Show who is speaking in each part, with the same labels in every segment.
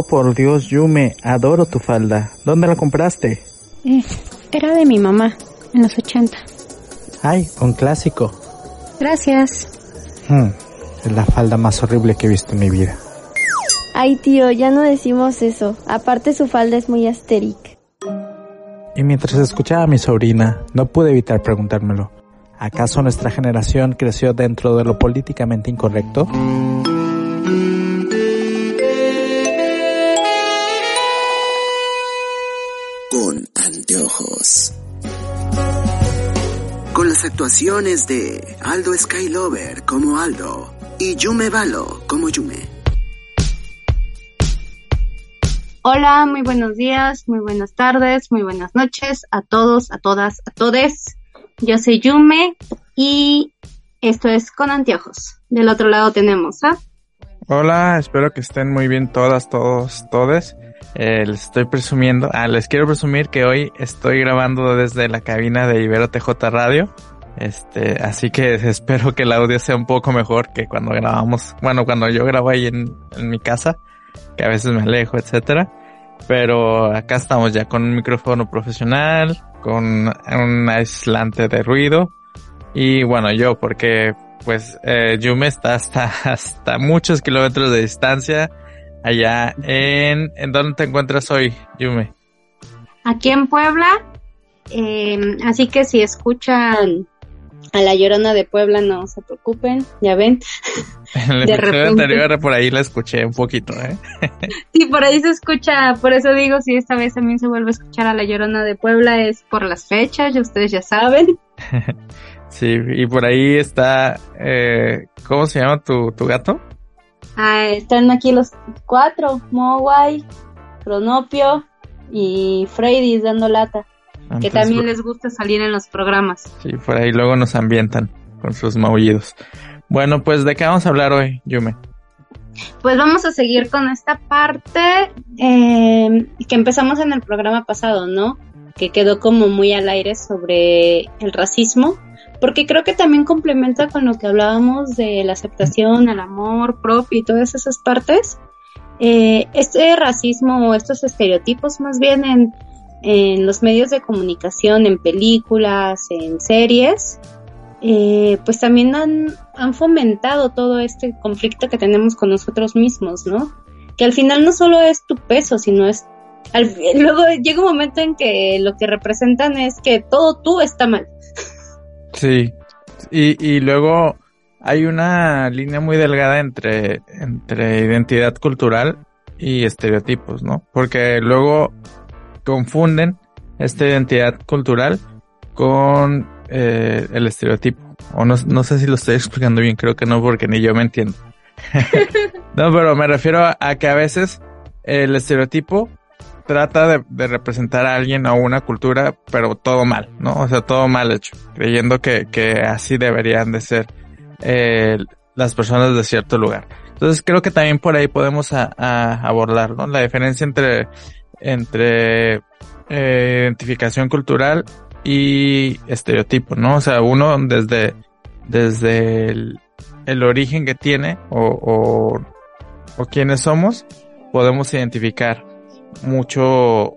Speaker 1: Oh, por Dios, Yume, adoro tu falda. ¿Dónde la compraste?
Speaker 2: Eh, era de mi mamá, en los 80.
Speaker 1: Ay, un clásico.
Speaker 2: Gracias.
Speaker 1: Hmm, es la falda más horrible que he visto en mi vida.
Speaker 3: Ay, tío, ya no decimos eso. Aparte su falda es muy asteric.
Speaker 1: Y mientras escuchaba a mi sobrina, no pude evitar preguntármelo. ¿Acaso nuestra generación creció dentro de lo políticamente incorrecto?
Speaker 4: Con anteojos. Con las actuaciones de Aldo Skylover como Aldo y Yume Balo como Yume.
Speaker 2: Hola, muy buenos días, muy buenas tardes, muy buenas noches a todos, a todas, a todes. Yo soy Yume y esto es Con Anteojos. Del otro lado tenemos a...
Speaker 5: Hola, espero que estén muy bien todas, todos, todes. Eh, les estoy presumiendo, ah, les quiero presumir que hoy estoy grabando desde la cabina de Ibero TJ Radio. Este, así que espero que el audio sea un poco mejor que cuando grabamos, bueno, cuando yo grabo ahí en, mi casa, que a veces me alejo, etcétera. Pero acá estamos ya con un micrófono profesional, con un aislante de ruido. Y bueno, yo, porque pues eh, Yume está hasta, hasta muchos kilómetros de distancia allá en... ¿En dónde te encuentras hoy, Yume?
Speaker 2: Aquí en Puebla. Eh, así que si escuchan a la llorona de Puebla, no se preocupen, ya ven.
Speaker 5: En el
Speaker 2: De
Speaker 5: episodio
Speaker 2: repente.
Speaker 5: anterior por ahí la escuché un poquito, ¿eh?
Speaker 2: Sí, por ahí se escucha, por eso digo, si esta vez también se vuelve a escuchar a la llorona de Puebla, es por las fechas, ya ustedes ya saben.
Speaker 5: Sí, y por ahí está, eh, ¿cómo se llama tu, tu gato?
Speaker 2: Ah, están aquí los cuatro, Mowai, Cronopio y Freddy dando lata, que también les gusta salir en los programas.
Speaker 5: Sí, por ahí luego nos ambientan con sus maullidos. Bueno, pues ¿de qué vamos a hablar hoy, Yume?
Speaker 2: Pues vamos a seguir con esta parte eh, que empezamos en el programa pasado, ¿no? Que quedó como muy al aire sobre el racismo, porque creo que también complementa con lo que hablábamos de la aceptación, el amor propio y todas esas partes. Eh, este racismo o estos estereotipos más bien en, en los medios de comunicación, en películas, en series, eh, pues también han, han fomentado todo este conflicto que tenemos con nosotros mismos, ¿no? Que al final no solo es tu peso, sino es... luego llega un momento en que lo que representan es que todo tú está mal.
Speaker 5: Sí, y, y luego hay una línea muy delgada entre, entre identidad cultural y estereotipos, ¿no? Porque luego confunden esta identidad cultural con eh, el estereotipo. O no, no sé si lo estoy explicando bien, creo que no, porque ni yo me entiendo. no, pero me refiero a, a que a veces el estereotipo trata de, representar a alguien o una cultura, pero todo mal, ¿no? O sea, todo mal hecho, creyendo que, así deberían de ser eh, las personas de cierto lugar. Entonces creo que también por ahí podemos a- abordar, ¿no? La diferencia entre, entre eh, identificación cultural y estereotipo, ¿no? O sea, uno desde, desde el, el origen que tiene o, o, o quiénes somos, podemos identificar mucho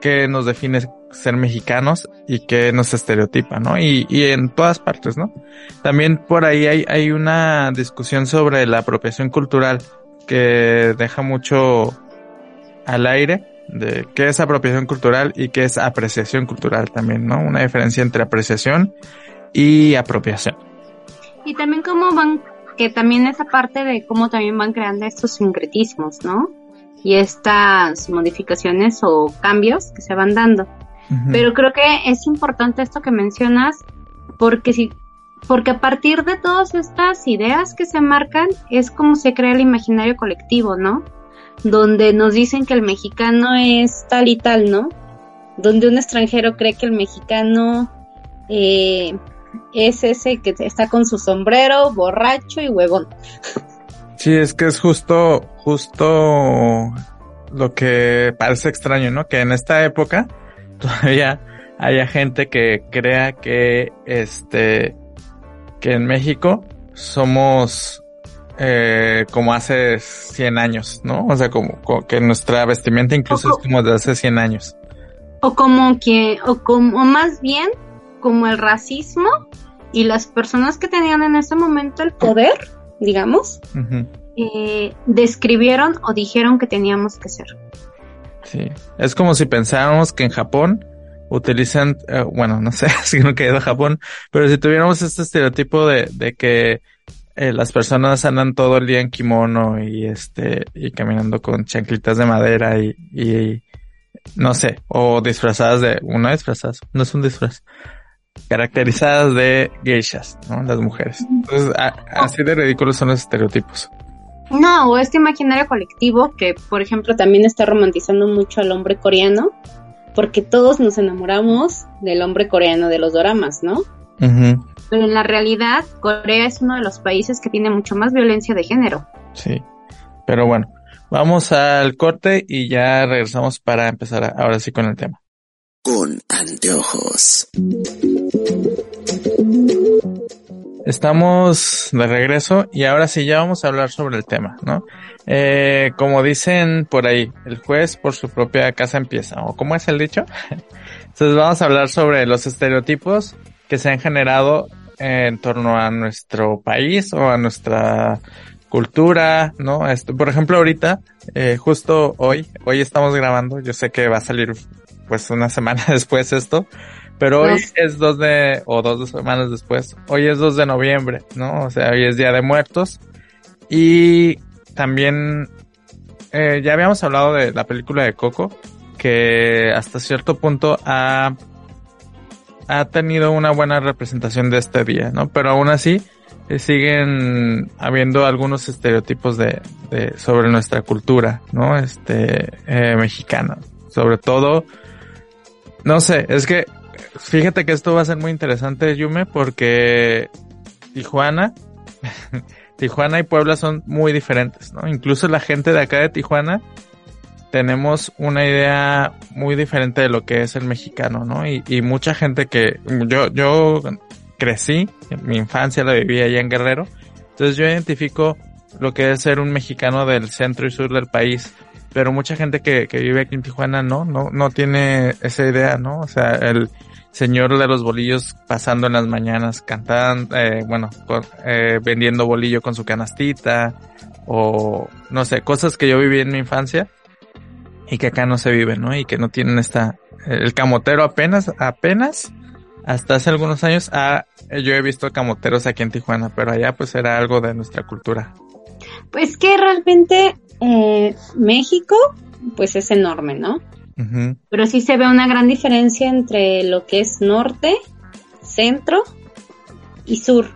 Speaker 5: qué nos define ser mexicanos y qué nos estereotipa, ¿no? Y, y en todas partes, ¿no? También por ahí hay, hay una discusión sobre la apropiación cultural que deja mucho al aire de qué es apropiación cultural y qué es apreciación cultural también, ¿no? Una diferencia entre apreciación y apropiación.
Speaker 2: Y también cómo van, que también esa parte de cómo también van creando estos sincretismos, ¿no? Y estas modificaciones o cambios que se van dando. Pero creo que es importante esto que mencionas, porque si, porque a partir de todas estas ideas que se marcan, es como se crea el imaginario colectivo, ¿no? Donde nos dicen que el mexicano es tal y tal, ¿no? Donde un extranjero cree que el mexicano eh, es ese que está con su sombrero, borracho y huevón.
Speaker 5: Sí, es que es justo, justo lo que parece extraño, ¿no? Que en esta época todavía haya gente que crea que este, que en México somos eh, como hace 100 años, ¿no? O sea, como, como que nuestra vestimenta incluso es como de hace 100 años.
Speaker 2: O como que, o como más bien como el racismo y las personas que tenían en ese momento el poder, digamos, eh, describieron o dijeron que teníamos que ser.
Speaker 5: Sí, es como si pensáramos que en Japón utilizan, eh, bueno, no sé, si no he ido a Japón, pero si tuviéramos este estereotipo de, de que eh, las personas andan todo el día en kimono y este, y caminando con chanclitas de madera y, y no sé, o disfrazadas de, una disfrazadas, no es un disfraz, caracterizadas de geishas, ¿no? Las mujeres. Entonces, a- así de ridículos son los estereotipos.
Speaker 2: No, o este imaginario colectivo que, por ejemplo, también está romantizando mucho al hombre coreano, porque todos nos enamoramos del hombre coreano de los doramas, ¿no? Pero en la realidad, Corea es uno de los países que tiene mucho más violencia de género.
Speaker 5: Sí. Pero bueno, vamos al corte y ya regresamos para empezar a- ahora sí con el tema.
Speaker 4: Con anteojos.
Speaker 5: Estamos de regreso y ahora sí ya vamos a hablar sobre el tema, ¿no? Eh, como dicen por ahí, el juez por su propia casa empieza, o cómo es el dicho. Entonces vamos a hablar sobre los estereotipos que se han generado en torno a nuestro país o a nuestra cultura, ¿no? Este, por ejemplo, ahorita, eh, justo hoy, hoy estamos grabando, yo sé que va a salir pues una semana después esto, pero hoy es 2 de, o dos semanas después, hoy es 2 de noviembre, ¿no? O sea, hoy es Día de Muertos. Y también, eh, ya habíamos hablado de la película de Coco, que hasta cierto punto ha, ha tenido una buena representación de este día, ¿no? Pero aún así, eh, siguen habiendo algunos estereotipos de, de, sobre nuestra cultura, ¿no? Este, eh, mexicana. Sobre todo, no sé, es que fíjate que esto va a ser muy interesante, Yume, porque Tijuana, Tijuana y Puebla son muy diferentes, ¿no? Incluso la gente de acá de Tijuana tenemos una idea muy diferente de lo que es el mexicano, ¿no? Y, y mucha gente que yo, yo crecí, en mi infancia la viví allá en Guerrero, entonces yo identifico lo que es ser un mexicano del centro y sur del país, pero mucha gente que, que vive aquí en Tijuana no, no, no tiene esa idea, ¿no? O sea, el señor de los bolillos pasando en las mañanas cantando, eh, bueno, con, eh, vendiendo bolillo con su canastita, o no sé, cosas que yo viví en mi infancia y que acá no se viven, ¿no? Y que no tienen esta, el camotero apenas, apenas, hasta hace algunos años, ah, yo he visto camoteros aquí en Tijuana, pero allá pues era algo de nuestra cultura.
Speaker 2: Pues que realmente eh, México, pues es enorme, ¿no? Pero sí se ve una gran diferencia entre lo que es norte, centro y sur.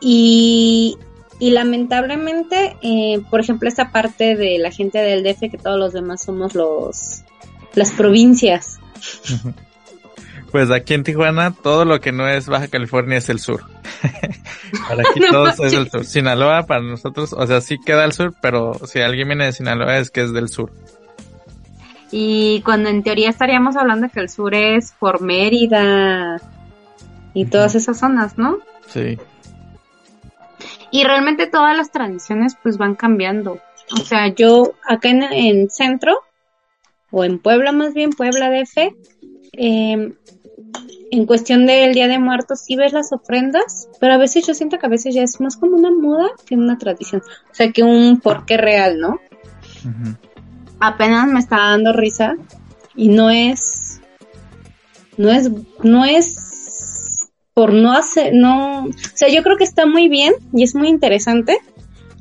Speaker 2: Y, y lamentablemente, eh, por ejemplo, esa parte de la gente del DF, que todos los demás somos los las provincias.
Speaker 5: Pues aquí en Tijuana todo lo que no es Baja California es el sur. Para aquí
Speaker 2: No
Speaker 5: todo es
Speaker 2: manches.
Speaker 5: el sur. Sinaloa para nosotros, o sea, sí queda al sur, pero si alguien viene de Sinaloa es que es del sur.
Speaker 2: Y cuando en teoría estaríamos hablando que el sur es por Mérida y todas esas zonas, ¿no?
Speaker 5: Sí.
Speaker 2: Y realmente todas las tradiciones pues van cambiando. O sea, yo acá en, en centro, o en Puebla más bien, Puebla DF, eh, en cuestión del Día de Muertos sí ves las ofrendas, pero a veces yo siento que a veces ya es más como una moda que una tradición. O sea, que un porqué real, ¿no? Apenas me está dando risa y no es no es no es por no hacer no o sea yo creo que está muy bien y es muy interesante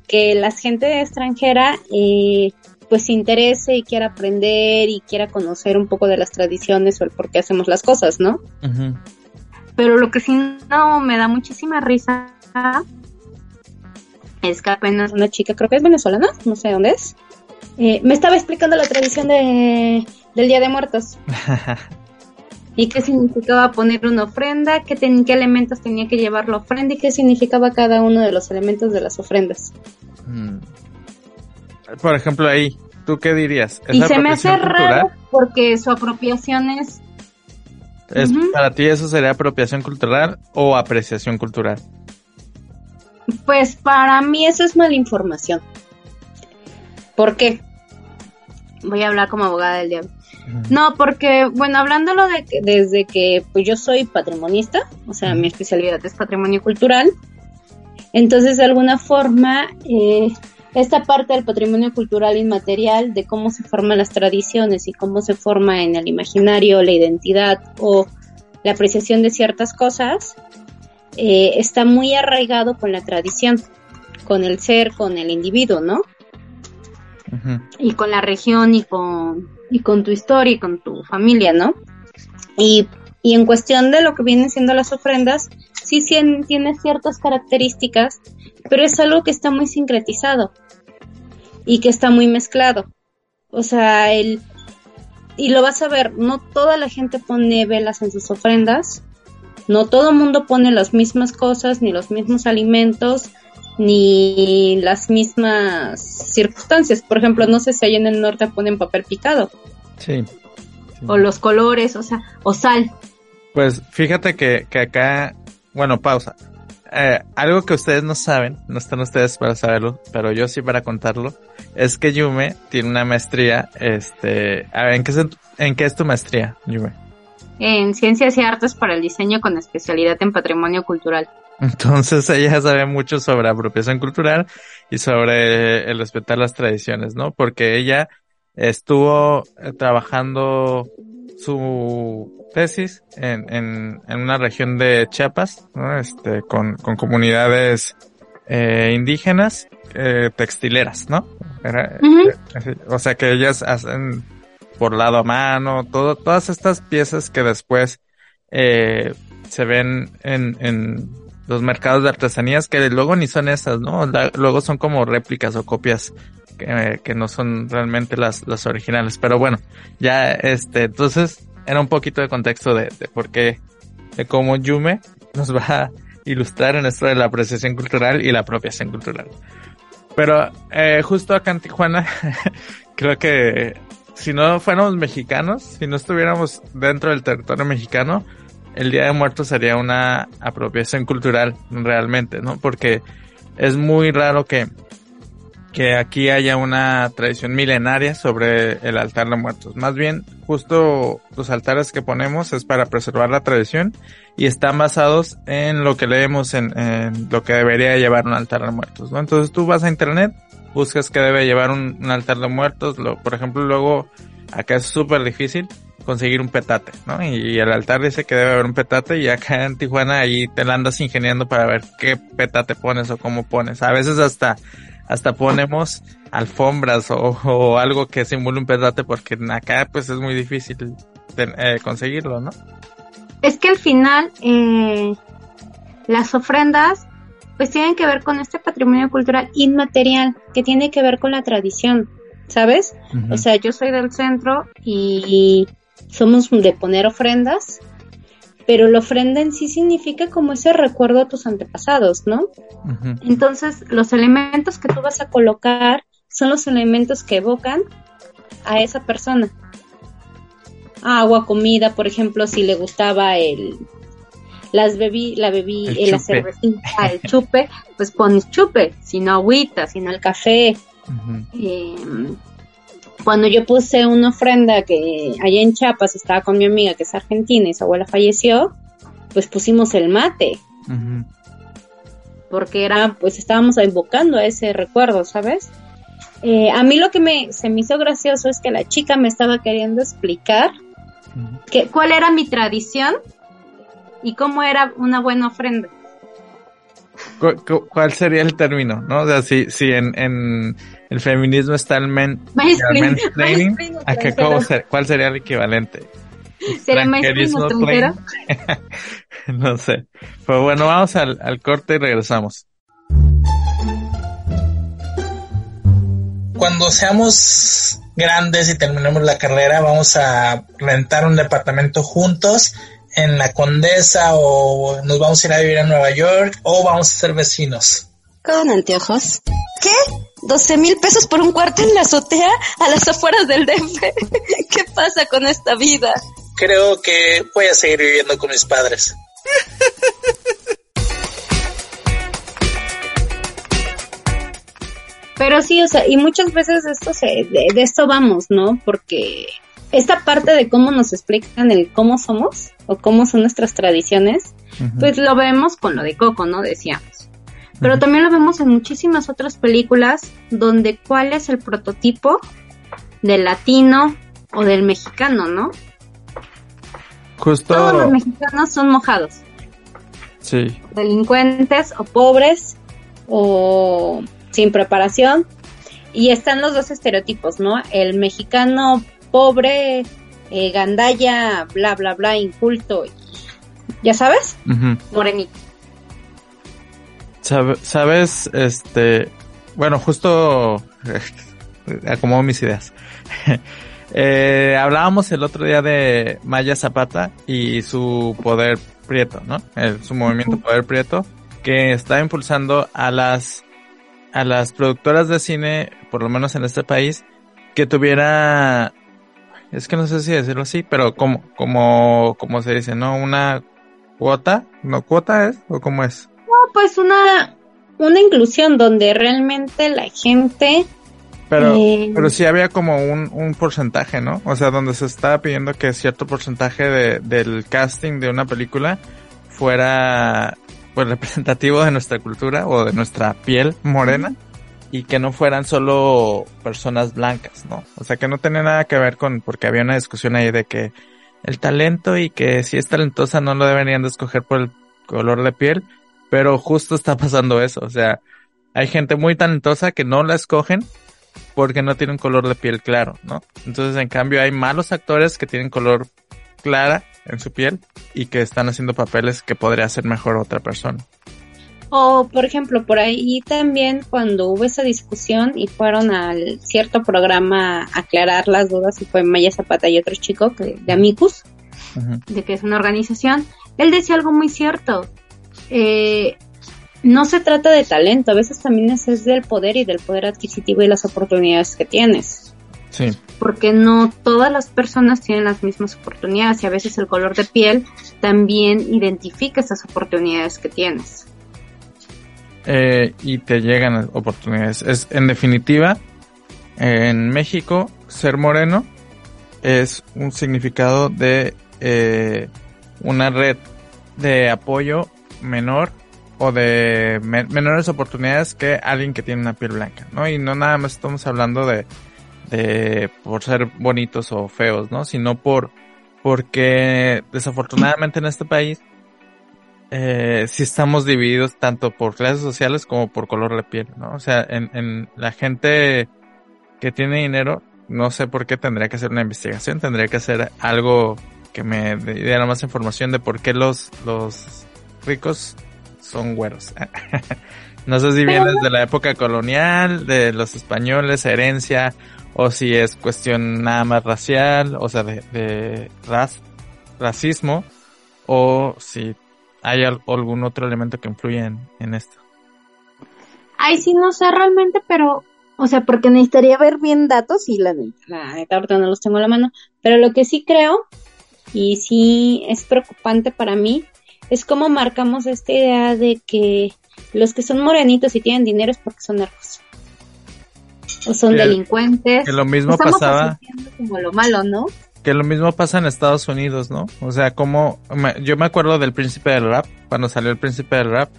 Speaker 2: que la gente extranjera eh, pues se interese y quiera aprender y quiera conocer un poco de las tradiciones o el por qué hacemos las cosas no pero lo que sí no me da muchísima risa es que apenas una chica, creo que es venezolana, no sé dónde es, eh, me estaba explicando la tradición de, del Día de Muertos y qué significaba poner una ofrenda, qué, ten- qué elementos tenía que llevar la ofrenda y qué significaba cada uno de los elementos de las ofrendas.
Speaker 5: Mm. Por ejemplo, ahí, ¿tú qué dirías? ¿Es
Speaker 2: Y se me hace
Speaker 5: apropiación
Speaker 2: raro
Speaker 5: cultural?
Speaker 2: porque su apropiación es
Speaker 5: ¿Es,
Speaker 2: Ujú.
Speaker 5: ¿Para ti eso sería apropiación cultural o apreciación cultural?
Speaker 2: Pues para mí eso es mala información. ¿Por qué? Voy a hablar como abogada del diablo. No, porque, bueno, hablándolo de que desde que pues yo soy patrimonista, o sea, mi especialidad es patrimonio cultural, entonces de alguna forma eh, esta parte del patrimonio cultural inmaterial, de cómo se forman las tradiciones y cómo se forma en el imaginario la identidad o la apreciación de ciertas cosas, eh, está muy arraigado con la tradición, con el ser, con el individuo, ¿no? Y con la región y con, y con tu historia y con tu familia, ¿no? Y, y en cuestión de lo que vienen siendo las ofrendas, sí, sí tiene ciertas características, pero es algo que está muy sincretizado y que está muy mezclado. O sea, el, y lo vas a ver, no toda la gente pone velas en sus ofrendas, no todo el mundo pone las mismas cosas, ni los mismos alimentos, ni las mismas circunstancias. Por ejemplo, no sé si ahí en el norte ponen papel picado.
Speaker 5: Sí.
Speaker 2: O los colores, o sea, o sal.
Speaker 5: Pues fíjate que, que acá, bueno, pausa. Eh, algo que ustedes no saben, no están ustedes para saberlo, pero yo sí para contarlo, es que Yume tiene una maestría, este, a ver, ¿en qué es, en qué es tu maestría, Yume?
Speaker 2: En Ciencias y Artes para el Diseño con especialidad en Patrimonio Cultural.
Speaker 5: Entonces ella sabe mucho sobre apropiación cultural y sobre el respetar las tradiciones, ¿no? Porque ella estuvo eh, trabajando su tesis en, en, en una región de Chiapas, ¿no? Este, con, con comunidades eh, indígenas eh, textileras, ¿no? Era, eh, o sea que ellas hacen por lado a mano, todo, todas estas piezas que después eh, se ven en, en los mercados de artesanías que luego ni son esas, ¿no? luego son como réplicas o copias que, que no son realmente las, las originales. Pero bueno, ya este, entonces era un poquito de contexto de, por qué, de cómo Yume nos va a ilustrar en esto de la apreciación cultural y la apropiación cultural. Pero eh, justo acá en Tijuana, creo que si no fuéramos mexicanos, si no estuviéramos dentro del territorio mexicano, el Día de Muertos sería una apropiación cultural realmente, ¿no? Porque es muy raro que, que aquí haya una tradición milenaria sobre el altar de muertos. Más bien, justo los altares que ponemos es para preservar la tradición y están basados en lo que leemos en, lo que debería llevar un altar de muertos, ¿no? Entonces tú vas a internet, buscas que debe llevar un, altar de muertos, lo, por ejemplo, luego acá es súper difícil conseguir un petate, ¿no? Y, el altar dice que debe haber un petate y acá en Tijuana ahí te la andas ingeniando para ver qué petate pones o cómo pones. A veces hasta, hasta ponemos alfombras o, o algo que simule un petate porque acá pues es muy difícil de, eh, conseguirlo, ¿no?
Speaker 2: Es que al final eh, las ofrendas pues tienen que ver con este patrimonio cultural inmaterial que tiene que ver con la tradición, ¿sabes? Uh -huh. O sea, yo soy del centro y somos de poner ofrendas, pero la ofrenda en sí significa como ese recuerdo a tus antepasados, ¿no? Uh -huh. Entonces, los elementos que tú vas a colocar son los elementos que evocan a esa persona. Agua, comida, por ejemplo, si le gustaba el las bebí, la bebí, el la cervecita, el chupe, pues pones chupe, si no agüita, si no el café. Uh -huh. eh, cuando yo puse una ofrenda que allá en Chiapas estaba con mi amiga que es argentina y su abuela falleció, pues pusimos el mate. Uh -huh. Porque era, pues estábamos invocando a ese recuerdo, ¿sabes? Eh, a mí lo que me, se me hizo gracioso es que la chica me estaba queriendo explicar uh -huh. que, cuál era mi tradición y cómo era una buena ofrenda.
Speaker 5: ¿Cuál sería el término? ¿No? O sea, si, si en, en el feminismo está el men, el training, ¿a qué ser, ¿cuál sería el equivalente?
Speaker 2: ¿Sería maestrismo extranjero?
Speaker 5: no sé. Pero bueno, vamos al, al corte y regresamos.
Speaker 6: Cuando seamos grandes y terminemos la carrera, vamos a rentar un departamento juntos en la Condesa o nos vamos a ir a vivir a Nueva York o vamos a ser vecinos.
Speaker 7: ¿Con anteojos? ¿Qué? ¿12 mil pesos por un cuarto en la azotea a las afueras del DF? ¿Qué pasa con esta vida?
Speaker 6: Creo que voy a seguir viviendo con mis padres.
Speaker 2: Pero sí, o sea, y muchas veces esto se, de, de esto vamos, ¿no? Porque esta parte de cómo nos explican el cómo somos o cómo son nuestras tradiciones, pues lo vemos con lo de Coco, ¿no? Decíamos. Pero también lo vemos en muchísimas otras películas donde cuál es el prototipo del latino o del mexicano, ¿no?
Speaker 5: Justo,
Speaker 2: Todos los mexicanos son mojados,
Speaker 5: sí,
Speaker 2: delincuentes o pobres o sin preparación. Y están los dos estereotipos, ¿no? El mexicano pobre, eh, gandalla, bla, bla, bla, inculto, y- ya sabes, morenito.
Speaker 5: Sabe- Sabes, este, bueno, justo acomodo mis ideas. Eh, hablábamos el otro día de Maya Zapata y su poder prieto, ¿no? El- su movimiento poder prieto que está impulsando a las a las productoras de cine, por lo menos en este país, que tuviera es que no sé si decirlo así, pero como como como se dice, ¿no? Una cuota, ¿no cuota es o cómo es?
Speaker 2: Pues una, una inclusión donde realmente la gente...
Speaker 5: Pero,
Speaker 2: eh,
Speaker 5: pero sí había como un, un porcentaje, ¿no? O sea, donde se estaba pidiendo que cierto porcentaje de, del casting de una película fuera pues representativo de nuestra cultura o de nuestra piel morena y que no fueran solo personas blancas, ¿no? O sea, que no tenía nada que ver con, porque había una discusión ahí de que el talento y que si es talentosa no lo deberían de escoger por el color de piel, pero justo está pasando eso, o sea, hay gente muy talentosa que no la escogen porque no tiene un color de piel claro, ¿no? Entonces, en cambio, hay malos actores que tienen color clara en su piel y que están haciendo papeles que podría hacer mejor otra persona.
Speaker 2: O, por ejemplo, por ahí también cuando hubo esa discusión y fueron al cierto programa a aclarar las dudas y fue Maya Zapata y otro chico que, de Amicus, de que es una organización, él decía algo muy cierto. Eh, no se trata de talento, a veces también es, es del poder y del poder adquisitivo y las oportunidades que tienes.
Speaker 5: Sí,
Speaker 2: Porque no todas las personas tienen las mismas oportunidades y a veces el color de piel también identifica esas oportunidades que tienes.
Speaker 5: eh, y te llegan oportunidades. Es, en definitiva, en México, ser moreno es un significado de eh, una red de apoyo menor o de me- menores oportunidades que alguien que tiene una piel blanca, ¿no? Y no nada más estamos hablando de, de por ser bonitos o feos, ¿no? Sino por porque desafortunadamente en este país eh, sí estamos divididos tanto por clases sociales como por color de piel, ¿no? O sea, en, en la gente que tiene dinero, no sé por qué tendría que hacer una investigación, tendría que hacer algo que me diera más información de por qué los, los ricos son güeros. no sé si viene de la época colonial, de los españoles, herencia, o si es cuestión nada más racial, o sea, de, de racismo, o si hay al- algún otro elemento que influye en, esto.
Speaker 2: Ay, sí, no sé realmente, pero, o sea, porque necesitaría ver bien datos y la neta ahorita no los tengo a la mano, pero lo que sí creo, y sí es preocupante para mí, es cómo marcamos esta idea de que los que son morenitos y tienen dinero es porque son narcos. O son
Speaker 5: Que-
Speaker 2: delincuentes.
Speaker 5: Que lo mismo
Speaker 2: Estamos
Speaker 5: pasaba,
Speaker 2: como lo malo, ¿no?
Speaker 5: que lo mismo pasa en Estados Unidos, ¿no? O sea, como me- yo me acuerdo del Príncipe del Rap, cuando salió el Príncipe del Rap,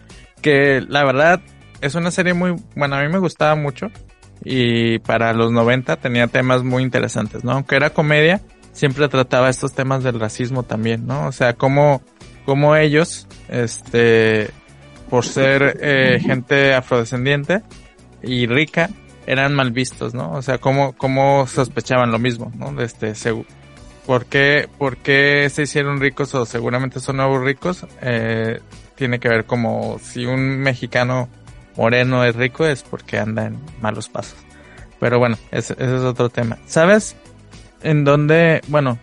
Speaker 5: que la verdad es una serie muy, bueno, a mí me gustaba mucho y para los 90 tenía temas muy interesantes, ¿no? Aunque era comedia, siempre trataba estos temas del racismo también, ¿no? O sea, cómo, cómo ellos, este, por ser eh, gente afrodescendiente y rica, eran mal vistos, ¿no? O sea, cómo, cómo sospechaban lo mismo, ¿no? Este, ¿por qué, por qué se hicieron ricos o seguramente son nuevos ricos? Eh, tiene que ver como si un mexicano moreno es rico es porque anda en malos pasos. Pero bueno, ese, ese es otro tema. ¿Sabes en dónde, bueno,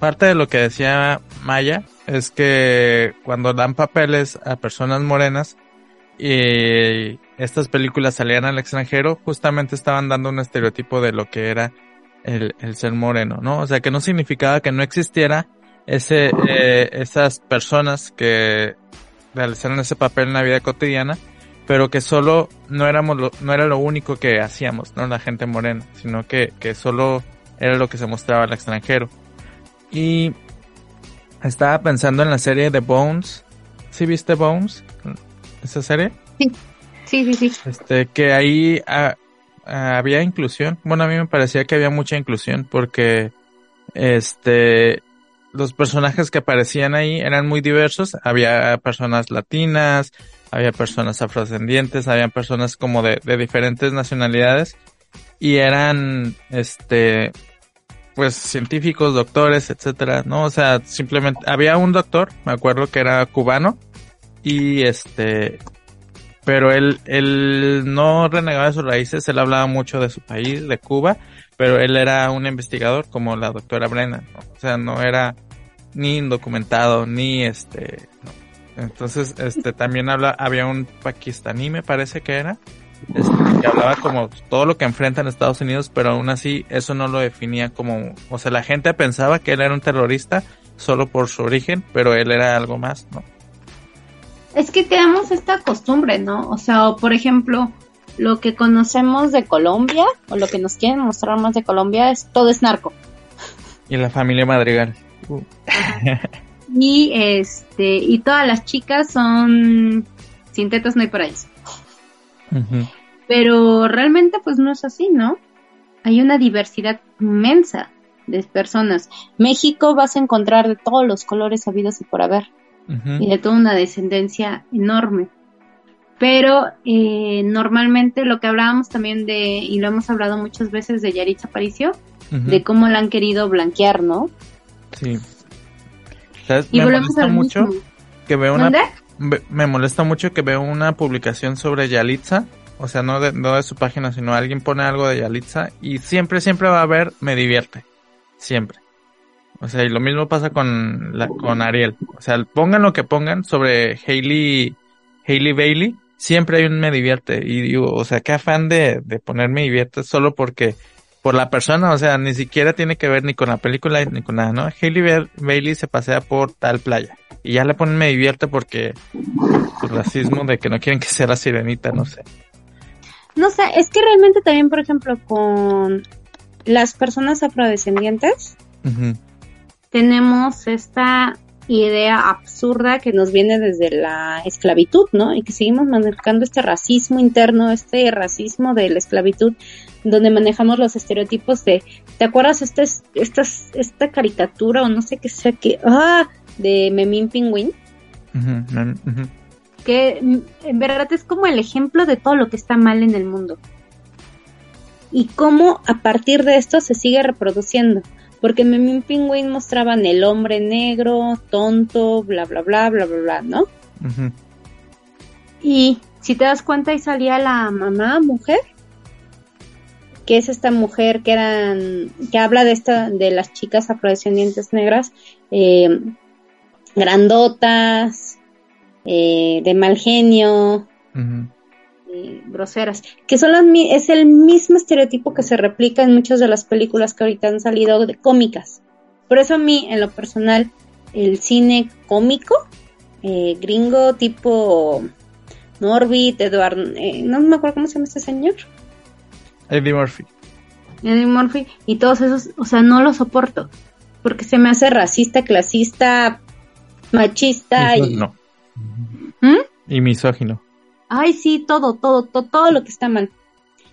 Speaker 5: parte de lo que decía Maya es que cuando dan papeles a personas morenas y estas películas salían al extranjero, justamente estaban dando un estereotipo de lo que era el, el ser moreno, ¿no? O sea, que no significaba que no existiera ese, eh, esas personas que realizaron ese papel en la vida cotidiana, pero que solo no éramos no era lo único que hacíamos, no la gente morena, sino que, que solo era lo que se mostraba al extranjero. Y estaba pensando en la serie de Bones. ¿Sí viste Bones? ¿Esa serie?
Speaker 2: Sí, sí, sí.
Speaker 5: Este, que ahí ah, ah, había inclusión. Bueno, a mí me parecía que había mucha inclusión porque, este, los personajes que aparecían ahí eran muy diversos. Había personas latinas, había personas afrodescendientes, había personas como de, de diferentes nacionalidades y eran, este, pues científicos, doctores, etcétera, ¿no? O sea, simplemente había un doctor, me acuerdo que era cubano y este pero él él no renegaba de sus raíces, él hablaba mucho de su país, de Cuba, pero él era un investigador como la doctora Brennan, ¿no? o sea, no era ni indocumentado ni este ¿no? entonces este también habla había un pakistaní me parece que era este, que hablaba como todo lo que enfrenta en Estados Unidos, pero aún así eso no lo definía como, o sea, la gente pensaba que él era un terrorista solo por su origen, pero él era algo más, ¿no?
Speaker 2: Es que tenemos esta costumbre, ¿no? O sea, por ejemplo, lo que conocemos de Colombia, o lo que nos quieren mostrar más de Colombia, es todo es narco.
Speaker 5: Y la familia Madrigal. Uh.
Speaker 2: y este, y todas las chicas son sin tetas no hay paraíso. Pero realmente pues no es así, ¿no? Hay una diversidad inmensa de personas. México vas a encontrar de todos los colores habidos y por haber. Y de toda una descendencia enorme. Pero eh, normalmente lo que hablábamos también de, y lo hemos hablado muchas veces de Yaritza Aparicio, de cómo la han querido blanquear, ¿no?
Speaker 5: Sí. ¿Sabes?
Speaker 2: Y
Speaker 5: Me
Speaker 2: volvemos
Speaker 5: molesta mucho
Speaker 2: mismo.
Speaker 5: que veo una
Speaker 2: ¿Dónde?
Speaker 5: Me molesta mucho que veo una publicación sobre Yalitza, o sea, no de, no de su página, sino alguien pone algo de Yalitza y siempre, siempre va a haber me divierte. Siempre. O sea, y lo mismo pasa con la, con Ariel. O sea, pongan lo que pongan sobre Hailey, Hailey Bailey, siempre hay un me divierte. Y digo, o sea, qué afán de, de poner me divierte solo porque, por la persona, o sea, ni siquiera tiene que ver ni con la película ni con nada, ¿no? Hailey Ba- Bailey se pasea por tal playa. Y ya le ponen me divierte porque el racismo de que no quieren que sea la sirenita, no sé.
Speaker 2: No sé, es que realmente también, por ejemplo, con las personas afrodescendientes, tenemos esta idea absurda que nos viene desde la esclavitud, ¿no? Y que seguimos manejando este racismo interno, este racismo de la esclavitud, donde manejamos los estereotipos de, ¿te acuerdas esta, esta, esta caricatura o no sé qué sea que, ah, de Memín Pingüín? que en verdad es como el ejemplo de todo lo que está mal en el mundo. Y cómo a partir de esto se sigue reproduciendo. Porque Memín Pingüín mostraban el hombre negro, tonto, bla, bla, bla, bla, bla, bla, ¿no? Y si te das cuenta, ahí salía la mamá, mujer, que es esta mujer que eran, que habla de esta, de las chicas afrodescendientes negras, eh, grandotas, eh, de mal genio, eh, groseras, que son las, es el mismo estereotipo que se replica en muchas de las películas que ahorita han salido de cómicas. Por eso a mí, en lo personal, el cine cómico, eh, gringo tipo Norbit, Edward, no me acuerdo cómo se llama este señor,
Speaker 5: Eddie Murphy.
Speaker 2: Eddie Murphy, y todos esos, o sea, no lo soporto, porque se me hace racista, clasista, machista y... ¿Mm?
Speaker 5: Y misógino.
Speaker 2: Ay, sí, todo, todo, todo, todo lo que está mal.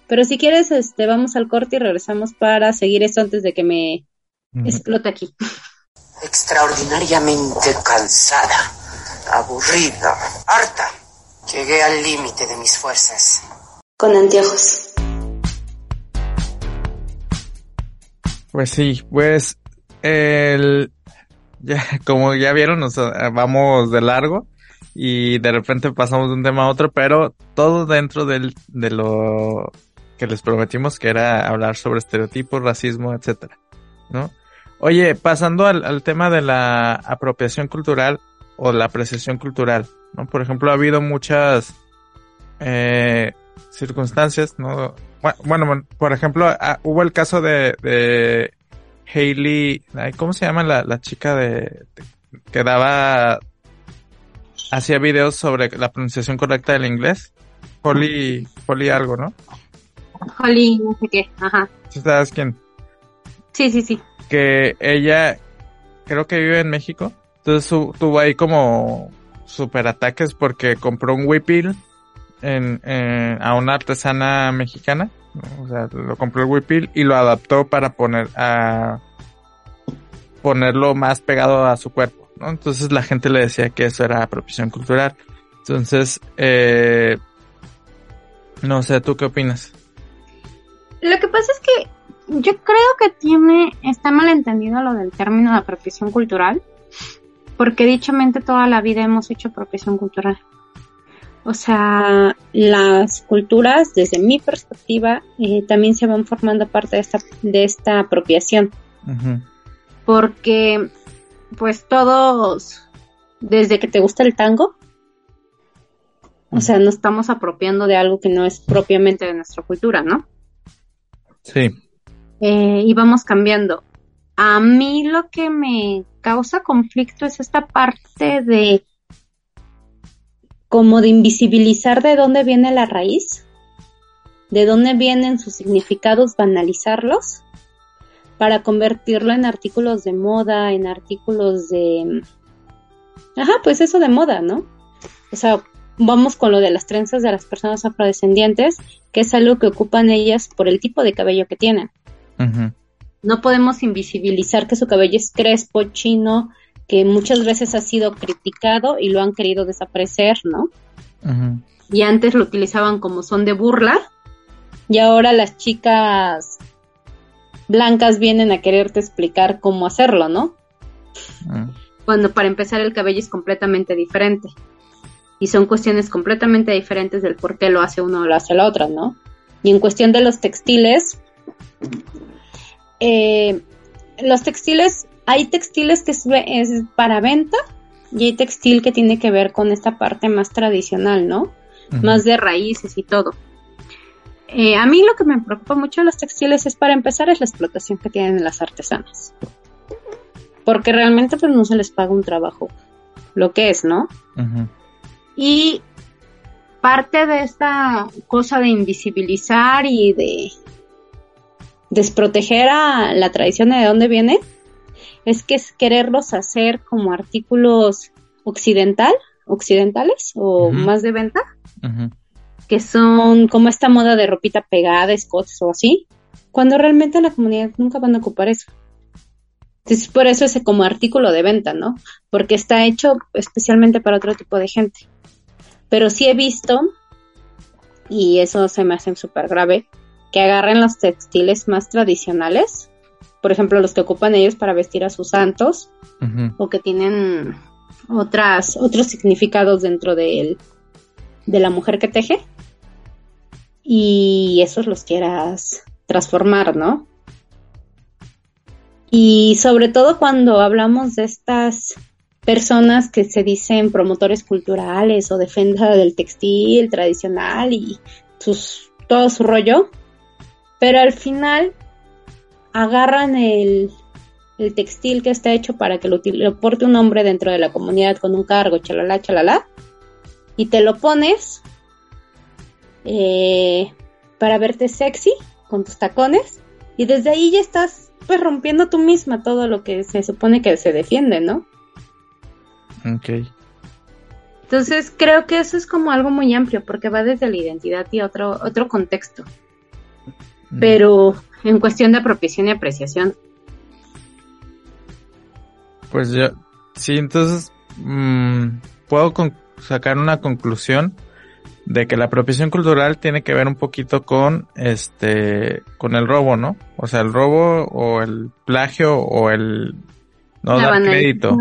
Speaker 2: Pero si quieres, este, vamos al corte y regresamos para seguir esto antes de que me explote aquí.
Speaker 8: extraordinariamente cansada, aburrida, harta. Llegué al límite de mis fuerzas.
Speaker 3: Con anteojos.
Speaker 5: Pues sí, pues el ya como ya vieron, nos vamos de largo y de repente pasamos de un tema a otro, pero todo dentro del de lo que les prometimos que era hablar sobre estereotipos, racismo, etcétera, ¿no? Oye, pasando al, al tema de la apropiación cultural o la apreciación cultural, ¿no? Por ejemplo, ha habido muchas eh, circunstancias, ¿no? Bu- Bueno, bueno, por ejemplo, ah, hubo el caso de, de Hailey, ay, ¿cómo se llama la, la chica de, de- que daba, hacía videos sobre la pronunciación correcta del inglés? Holly, Holly algo, ¿no?
Speaker 2: Holly, no sé qué, ajá.
Speaker 5: ¿Sabes quién?
Speaker 2: Sí, sí, sí.
Speaker 5: Que ella, creo que vive en México. Entonces su- tuvo ahí como super ataques porque compró un huipil en, en- a una artesana mexicana. O sea, lo compró el huipil y lo adaptó para poner a ponerlo más pegado a su cuerpo. Entonces la gente le decía que eso era apropiación cultural. Entonces, eh, no sé, ¿tú qué opinas?
Speaker 2: Lo que pasa es que yo creo que tiene, está malentendido lo del término de apropiación cultural, porque dichamente toda la vida hemos hecho apropiación cultural. O sea, las culturas, desde mi perspectiva, eh, también se van formando parte de esta, de esta apropiación, porque pues todos, desde que te gusta el tango, o sea, no estamos apropiando de algo que no es propiamente de nuestra cultura, ¿no?
Speaker 5: Sí.
Speaker 2: eh, y vamos cambiando. A mí lo que me causa conflicto es esta parte de como de invisibilizar de dónde viene la raíz, de dónde vienen sus significados, banalizarlos, para convertirlo en artículos de moda, en artículos de... Ajá, pues eso de moda, ¿no? O sea, vamos con lo de las trenzas de las personas afrodescendientes, que es algo que ocupan ellas por el tipo de cabello que tienen. No podemos invisibilizar que su cabello es crespo, chino, que muchas veces ha sido criticado y lo han querido desaparecer, ¿no? Y antes lo utilizaban como son de burla y ahora las chicas blancas vienen a quererte explicar cómo hacerlo, ¿no?
Speaker 5: Mm,
Speaker 2: Cuando para empezar el cabello es completamente diferente. Y son cuestiones completamente diferentes del por qué lo hace uno o lo hace la otra, ¿no? Y en cuestión de los textiles, eh, los textiles, hay textiles que es, es para venta y hay textil que tiene que ver con esta parte más tradicional, ¿no? Más de raíces y todo. Eh, a mí lo que me preocupa mucho de los textiles es para empezar es la explotación que tienen las artesanas. Porque realmente pues no se les paga un trabajo lo que es, ¿no? Y parte de esta cosa de invisibilizar y de desproteger a la tradición de dónde viene es que es quererlos hacer como artículos occidental, occidentales o más de venta, que son como esta moda de ropita pegada, escotes o así, cuando realmente la comunidad nunca van a ocupar eso. Entonces, por eso es como artículo de venta, ¿no? Porque está hecho especialmente para otro tipo de gente. Pero sí he visto, y eso se me hace súper grave, que agarren los textiles más tradicionales, por ejemplo, los que ocupan ellos para vestir a sus santos, o que tienen otras, otros significados dentro del- de la mujer que teje, y esos los quieras transformar, ¿no? Y sobre todo cuando hablamos de estas personas que se dicen promotores culturales o defensa del textil tradicional y sus, todo su rollo, pero al final agarran el, el textil que está hecho para que lo, util- lo porte un hombre dentro de la comunidad con un cargo, chalala, chalala, y te lo pones eh, para verte sexy con tus tacones y desde ahí ya estás pues rompiendo tú misma todo lo que se supone que se defiende, ¿no?
Speaker 5: Ok.
Speaker 2: Entonces creo que eso es como algo muy amplio porque va desde la identidad y otro otro contexto,
Speaker 5: Mm.
Speaker 2: pero en cuestión de apropiación y apreciación.
Speaker 5: Pues yo, sí, entonces mm, puedo con- sacar una conclusión de que la apropiación cultural tiene que ver un poquito con este, con el robo, ¿no? O sea, el robo o el plagio o el no
Speaker 2: La
Speaker 5: dar
Speaker 2: banal-
Speaker 5: crédito.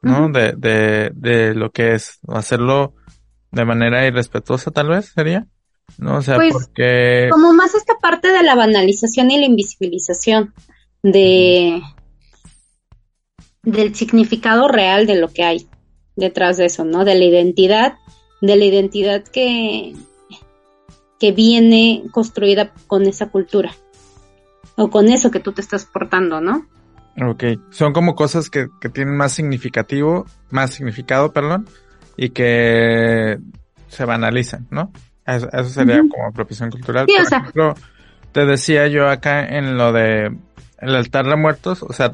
Speaker 5: ¿no? De, de lo que es hacerlo de manera irrespetuosa, tal vez sería, ¿no? O sea,
Speaker 2: Pues,
Speaker 5: porque
Speaker 2: Como más esta parte de la banalización y la invisibilización de del significado real de lo que hay detrás de eso, ¿no? De la identidad, de la identidad que que viene construida con esa cultura o con eso que tú te estás portando, ¿no?
Speaker 5: Ok, son como cosas que, que tienen más significativo, más significado, perdón, y que se banalizan, ¿no? Eso, eso sería como apropiación cultural.
Speaker 2: Sí,
Speaker 5: Por
Speaker 2: o sea-
Speaker 5: ejemplo, te decía yo acá en lo de el altar de muertos, o sea,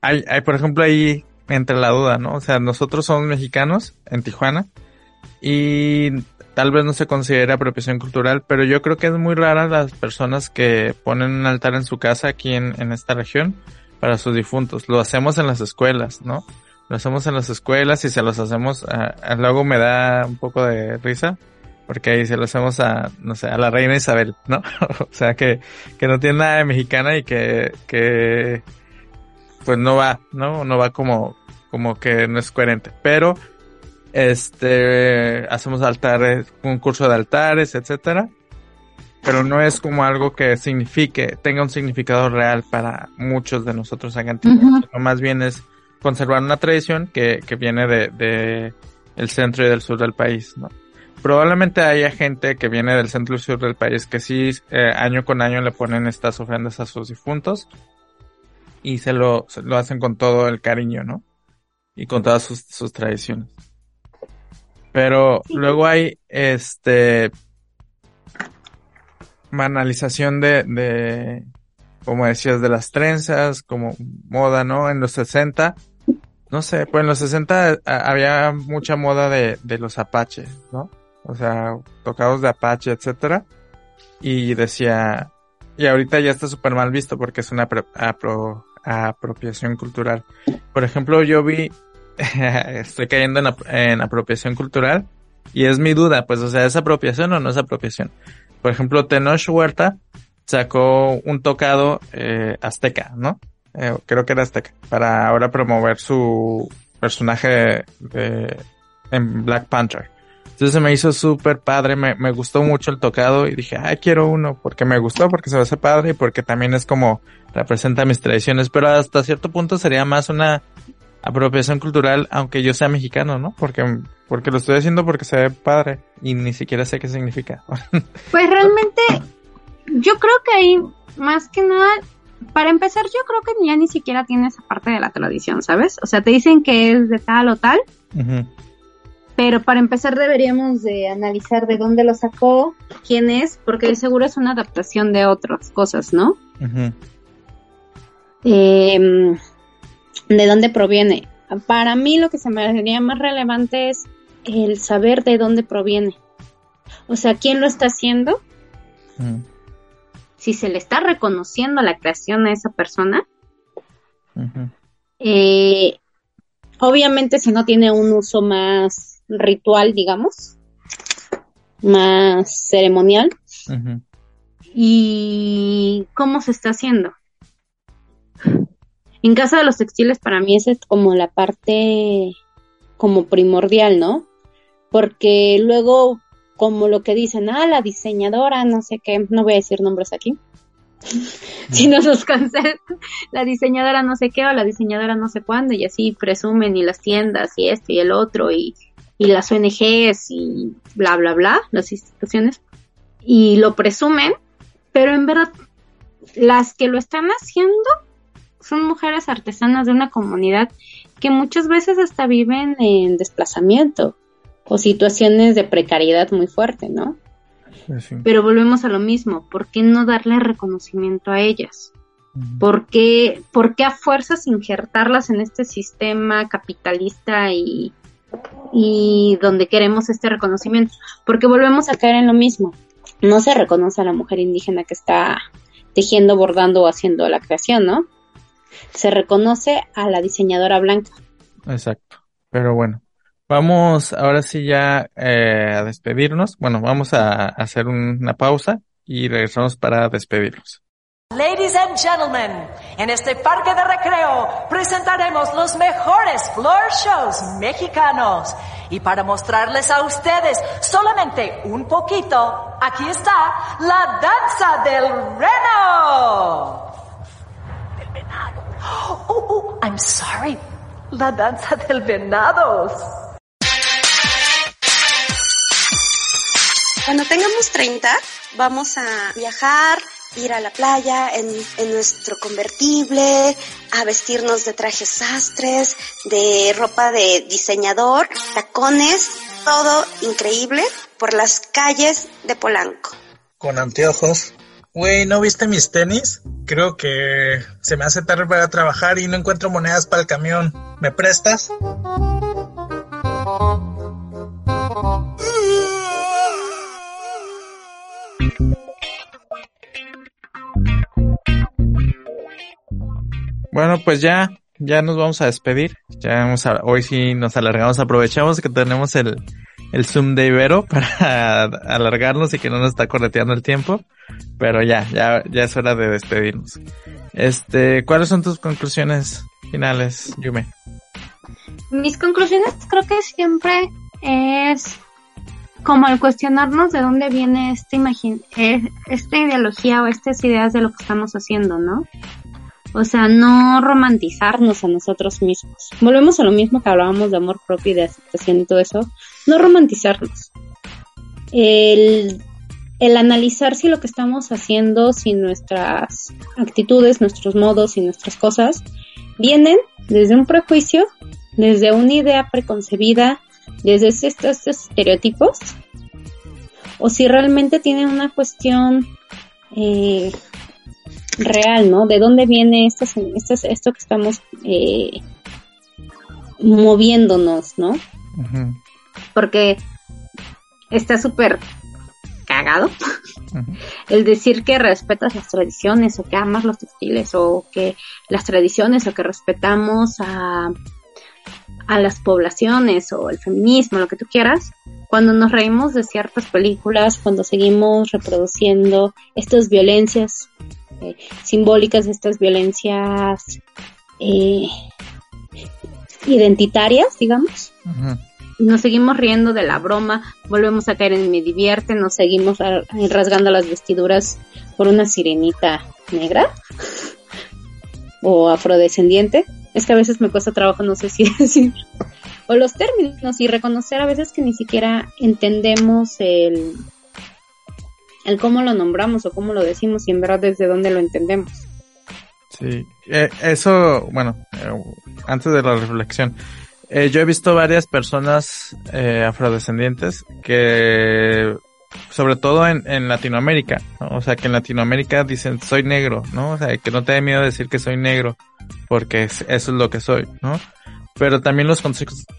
Speaker 5: hay, hay por ejemplo ahí entre la duda, ¿no? O sea, nosotros somos mexicanos en Tijuana y tal vez no se considere apropiación cultural, pero yo creo que es muy rara las personas que ponen un altar en su casa aquí en, en esta región para sus difuntos. Lo hacemos en las escuelas, ¿no? Lo hacemos en las escuelas y se los hacemos, a, a- luego me da un poco de risa, porque ahí se lo hacemos a, no sé, a la reina Isabel, ¿no? o sea, que, que no tiene nada de mexicana y que, que, pues no va, ¿no? No va como, como que no es coherente. Pero, este, hacemos altares, un curso de altares, etcétera. Pero no es como algo que signifique, tenga un significado real para muchos de nosotros acá en
Speaker 2: Ujú.
Speaker 5: sino más bien es conservar una tradición que, que viene de, de el centro y del sur del país, ¿no? Probablemente haya gente que viene del centro y sur del país que sí eh, año con año le ponen estas ofrendas a sus difuntos y se lo, se lo hacen con todo el cariño, ¿no? Y con todas sus, sus tradiciones. Pero luego hay este banalización de, de, como decías, de las trenzas, como moda, ¿no? En los 60, no sé, pues en los 60 a- había mucha moda de, de los apaches, ¿no? O sea, tocados de apache, etcétera. Y decía, y ahorita ya está súper mal visto porque es una apro- apro- apropiación cultural. Por ejemplo, yo vi, estoy cayendo en, ap- en apropiación cultural y es mi duda, pues, o sea, ¿es apropiación o no es apropiación? Por ejemplo, Tenoch Huerta sacó un tocado eh, azteca, ¿no? Eh, creo que era azteca, para ahora promover su personaje de- en Black Panther. Entonces se me hizo súper padre, me, me gustó mucho el tocado y dije, ay, quiero uno, porque me gustó, porque se me hace padre y porque también es como representa mis tradiciones, pero hasta cierto punto sería más una apropiación cultural, aunque yo sea mexicano, ¿no? Porque, porque lo estoy haciendo porque se ve padre y ni siquiera sé qué significa.
Speaker 2: Pues realmente, yo creo que ahí, más que nada, para empezar, yo creo que ya ni siquiera tiene esa parte de la tradición, ¿sabes? O sea, te dicen que es de tal o tal,
Speaker 5: Ujú,
Speaker 2: pero para empezar deberíamos de analizar de dónde lo sacó, quién es, porque de seguro es una adaptación de otras cosas, ¿no? Eh, de dónde proviene. Para mí lo que se me haría más relevante es el saber de dónde proviene. O sea, quién lo está haciendo,
Speaker 5: ujú,
Speaker 2: si se le está reconociendo la creación a esa persona. Eh, obviamente si no tiene un uso más ritual, digamos, más ceremonial, y cómo se está haciendo. En caso de los textiles, para mí esa es como la parte como primordial, ¿no? Porque luego, como lo que dicen, ah, la diseñadora, no sé qué, no voy a decir nombres aquí. si no nos cancelan, la diseñadora no sé qué o la diseñadora no sé cuándo, y así presumen y las tiendas y esto y el otro, y, y las ONGs y bla, bla, bla, las instituciones, y lo presumen, pero en verdad las que lo están haciendo son mujeres artesanas de una comunidad que muchas veces hasta viven en desplazamiento o situaciones de precariedad muy fuerte, ¿no?
Speaker 5: sí.
Speaker 2: Pero volvemos a lo mismo, ¿por qué no darle reconocimiento a ellas? ¿Por qué, por qué a fuerzas injertarlas en este sistema capitalista y, y donde queremos este reconocimiento? Porque volvemos a caer en lo mismo. No se reconoce a la mujer indígena que está tejiendo, bordando o haciendo la creación, ¿no? Se reconoce a la diseñadora blanca.
Speaker 5: Exacto. Pero bueno, vamos ahora sí ya eh, a despedirnos. Bueno, vamos a hacer una pausa y regresamos para despedirnos.
Speaker 9: Ladies and gentlemen, en este parque de recreo presentaremos los mejores floor shows mexicanos. Y para mostrarles a ustedes solamente un poquito, aquí está la danza del reno. Del venado. Oh, oh, I'm sorry. La danza del venado.
Speaker 7: Cuando tengamos 30, vamos a viajar, ir a la playa en, en nuestro convertible, a vestirnos de trajes sastres, de ropa de diseñador, tacones todo increíble por las calles de Polanco.
Speaker 6: Con anteojos. Güey, ¿no viste mis tenis? Creo que se me hace tarde para trabajar y no encuentro monedas para el camión. ¿Me prestas?
Speaker 5: Bueno, pues ya, ya nos vamos a despedir. Ya vamos a, hoy sí nos alargamos, aprovechamos que tenemos el, el Zoom de Ibero para alargarnos y que no nos está correteando el tiempo. Pero ya, ya, ya es hora de despedirnos. Este, ¿cuáles son tus conclusiones finales, Yume?
Speaker 2: Mis conclusiones creo que siempre es como el cuestionarnos de dónde viene esta, imagin eh, esta ideología o estas ideas de lo que estamos haciendo, ¿no? O sea, no romantizarnos a nosotros mismos. Volvemos a lo mismo que hablábamos de amor propio y de aceptación y todo eso. No romantizarnos. El, analizar si lo que estamos haciendo, si nuestras actitudes, nuestros modos y nuestras cosas vienen desde un prejuicio, desde una idea preconcebida, desde estos, estereotipos, o si realmente tienen una cuestión eh, real, ¿no? De dónde viene esto, esto que estamos eh, moviéndonos, ¿no? Porque está súper cagado el decir que respetas las tradiciones o que amas los textiles o que las tradiciones o que respetamos a, a las poblaciones o el feminismo, lo que tú quieras, cuando nos reímos de ciertas películas, cuando seguimos reproduciendo estas violencias eh, simbólicas, estas violencias eh, identitarias, digamos. Nos seguimos riendo de la broma, volvemos a caer en me divierte, nos seguimos rasgando las vestiduras por una sirenita negra o afrodescendiente. Es que a veces me cuesta trabajo, no sé si decir, o los términos y reconocer a veces que ni siquiera entendemos el, el cómo lo nombramos o cómo lo decimos y en verdad desde dónde lo entendemos.
Speaker 5: Sí, eh, eso, bueno, eh, antes de la reflexión, eh, yo he visto varias personas afrodescendientes que, sobre todo en, en Latinoamérica, o sea, que en Latinoamérica dicen soy negro, ¿no? O sea, que no te dé miedo decir que soy negro, porque eso es lo que soy, ¿no? Pero también los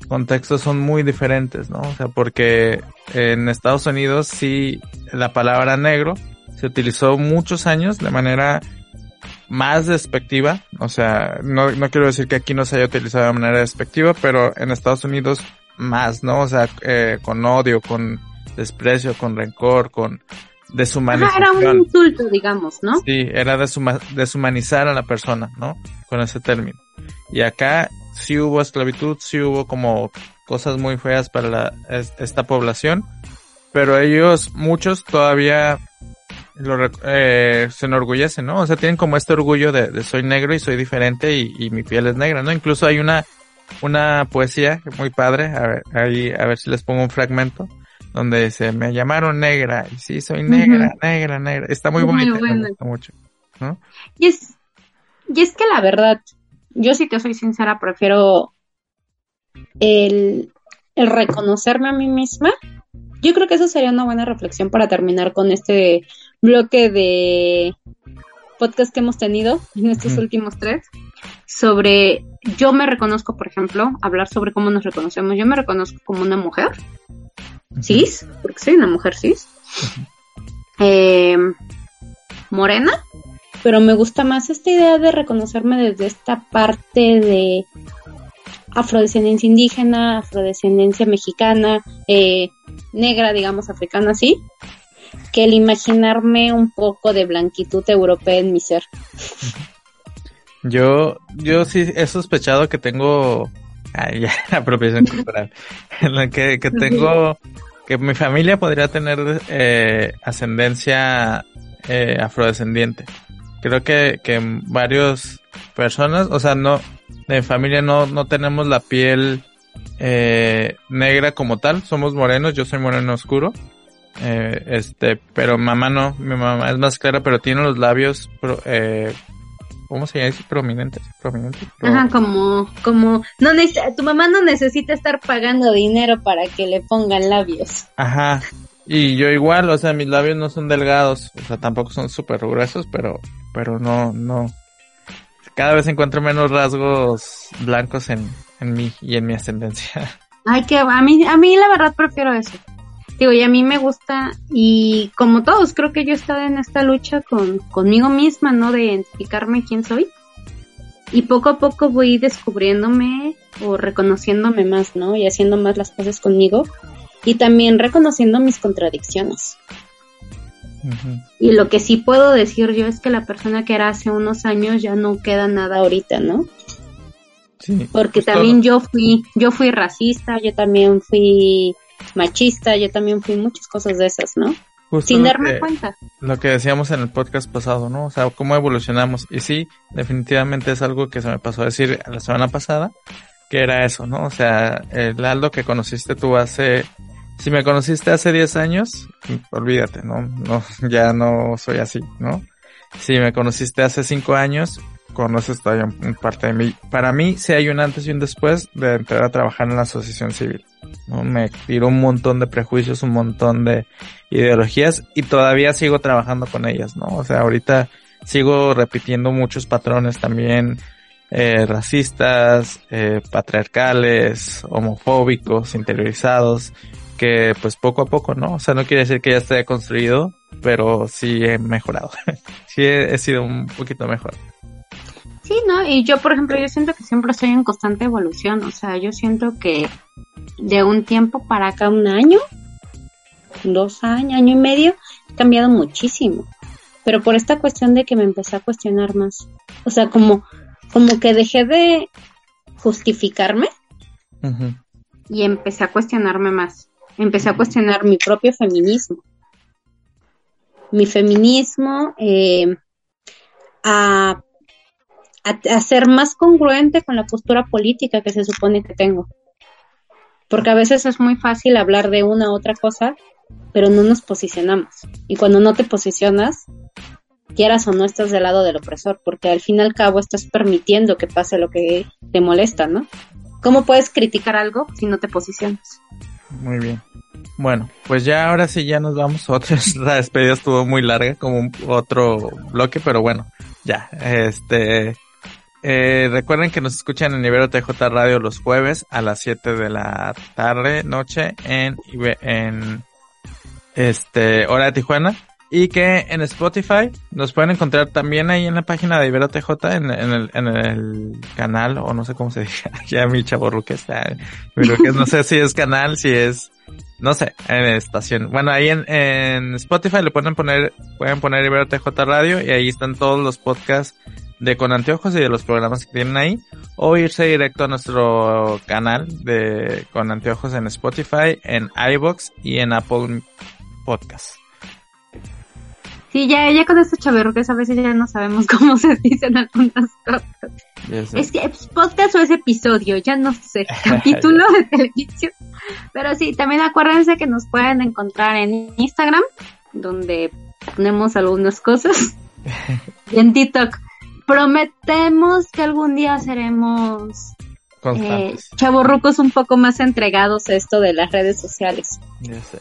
Speaker 5: contextos, son muy diferentes, ¿no? O sea, porque en Estados Unidos sí la palabra negro se utilizó muchos años de manera más despectiva, o sea, no, no quiero decir que aquí no se haya utilizado de manera despectiva, pero en Estados Unidos más, ¿no? O sea, eh, con odio, con desprecio, con rencor, con deshumanización.
Speaker 2: era un insulto, digamos, ¿no?
Speaker 5: Sí, era deshumanizar a la persona, ¿no? Con ese término. Y acá sí hubo esclavitud, sí hubo como cosas muy feas para la, esta población, pero ellos, muchos todavía lo, eh, se enorgullecen, ¿no? O sea, tienen como este orgullo de, soy negro y soy diferente y, mi piel es negra, ¿no? Incluso hay una, una poesía muy padre, a ver, ahí, a ver si les pongo un fragmento, donde dice, me llamaron negra, y sí, soy negra, negra, negra, está muy, me gusta mucho, ¿no?
Speaker 2: Y es, y es que la verdad, yo si te soy sincera, prefiero el, el reconocerme a mí misma. Yo creo que eso sería una buena reflexión para terminar con este bloque de podcast que hemos tenido en estos últimos tres sobre yo me reconozco, por ejemplo, hablar sobre cómo nos reconocemos. Yo me reconozco como una mujer cis, porque soy una mujer cis, eh, morena, pero me gusta más esta idea de reconocerme desde esta parte de afrodescendencia indígena, afrodescendencia mexicana, eh, negra, digamos, africana, sí, que el imaginarme un poco de blanquitud europea en mi ser.
Speaker 5: Yo, yo sí he sospechado que tengo, ay, ya, apropiación cultural, que, que tengo, que mi familia podría tener eh, ascendencia eh, afrodescendiente creo que, que varios personas, o sea, no, de familia no, no tenemos la piel eh, negra como tal, somos morenos, yo soy moreno oscuro, eh, este, pero mamá no, mi mamá es más clara, pero tiene los labios eh, ¿cómo se llama? Prominentes, prominentes.
Speaker 2: Ajá, como, como, no tu mamá no necesita estar pagando dinero para que le pongan labios.
Speaker 5: Ajá, y yo igual, o sea, mis labios no son delgados, o sea, tampoco son súper gruesos, pero, pero no, no. Cada vez encuentro menos rasgos blancos en, en mí y en mi ascendencia.
Speaker 2: Ay, que a mí, a mí la verdad prefiero eso. Digo, y a mí me gusta, y como todos, creo que yo he estado en esta lucha con, conmigo misma, ¿no? De identificarme quién soy. Y poco a poco voy descubriéndome o reconociéndome más, ¿no? Y haciendo más las cosas conmigo. Y también reconociendo mis contradicciones. Y lo que sí puedo decir yo es que la persona que era hace unos años ya no queda nada ahorita, ¿no? Sí, Porque también yo fui, yo fui racista, yo también fui machista, yo también fui muchas cosas de esas, ¿no? Sin darme cuenta.
Speaker 5: Lo que decíamos en el podcast pasado, ¿no? O sea, cómo evolucionamos. Y sí, definitivamente es algo que se me pasó a decir la semana pasada, que era eso, ¿no? O sea, el Aldo que conociste tú hace, si me conociste hace 10 años, olvídate, ¿no? No, ya no soy así, ¿no? Si me conociste hace 5 años, conoces todavía parte de mí. Para mí, sí hay un antes y un después de entrar a trabajar en la asociación civil. ¿no? Me tiró un montón de prejuicios, un montón de ideologías y todavía sigo trabajando con ellas, ¿no? O sea, ahorita sigo repitiendo muchos patrones también eh, racistas, eh, patriarcales, homofóbicos, interiorizados, que pues poco a poco, ¿no? O sea, no quiere decir que ya esté construido, pero sí he mejorado. sí he sido un poquito mejor.
Speaker 2: Sí, ¿no? Y yo, por ejemplo, yo siento que siempre estoy en constante evolución. O sea, yo siento que de un tiempo para acá, un año, dos años, año y medio, he cambiado muchísimo. Pero por esta cuestión de que me empecé a cuestionar más. O sea, como, como que dejé de justificarme y empecé a cuestionarme más. Empecé a cuestionar mi propio feminismo. Mi feminismo, eh, a a, ser más congruente con la postura política que se supone que tengo. Porque a veces es muy fácil hablar de una u otra cosa, pero no nos posicionamos. Y cuando no te posicionas, quieras o no estás del lado del opresor, porque al fin y al cabo estás permitiendo que pase lo que te molesta, ¿no? ¿Cómo puedes criticar algo si no te posicionas?
Speaker 5: Muy bien. Bueno, pues ya ahora sí ya nos vamos. Otra la despedida estuvo muy larga, como otro bloque, pero bueno, ya. Este, eh, recuerden que nos escuchan en Ibero TJ Radio los jueves a las 7 de la tarde, noche, en, en este, hora de Tijuana. Y que en Spotify nos pueden encontrar también ahí en la página de Ibero TJ, en, el, en el canal, o no sé cómo se dice, ya mi chavo está, no sé si es canal, si es, no sé, en estación. Bueno, ahí en, en Spotify le pueden poner, pueden poner Ibero TJ Radio y ahí están todos los podcasts de Con Anteojos y de los programas que tienen ahí, o irse directo a nuestro canal de Con Anteojos en Spotify, en iBox y en Apple Podcast.
Speaker 2: Sí, ya, ya con este chaverruques a veces ya no sabemos cómo se dicen algunas cosas. Es que es podcast o es episodio, ya no sé, capítulo de televisión. Pero sí, también acuérdense que nos pueden encontrar en Instagram, donde ponemos algunas cosas. y en TikTok prometemos que algún día seremos eh, chavorrucos un poco más entregados a esto de las redes sociales.
Speaker 5: Ya sé.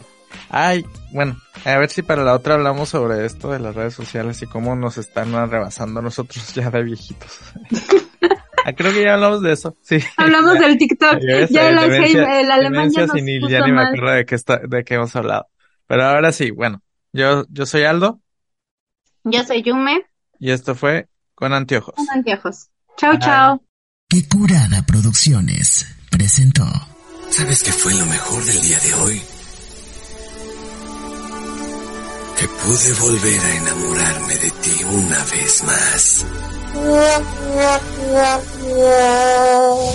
Speaker 5: Ay, bueno, a ver si para la otra hablamos sobre esto de las redes sociales y cómo nos están rebasando nosotros ya de viejitos. Ah, creo que ya hablamos de eso, sí.
Speaker 2: Hablamos del TikTok. Ya el
Speaker 5: alemán ya, ya ni me acuerdo de qué, está, de qué hemos hablado. Pero ahora sí, bueno, yo, yo soy Aldo.
Speaker 2: Yo soy Yume.
Speaker 5: Y esto fue con anteojos.
Speaker 2: Con anteojos. Chao, chao.
Speaker 4: Qué curada producciones presentó. ¿Sabes qué fue lo mejor del día de hoy? Que pude volver a enamorarme de ti una vez más.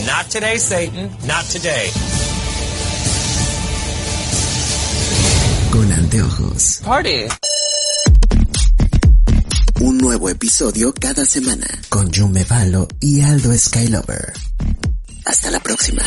Speaker 10: Not today, Satan. Not today.
Speaker 4: Con anteojos.
Speaker 10: Party.
Speaker 4: Un nuevo episodio cada semana con Jume Valo y Aldo Skylover. Hasta la próxima.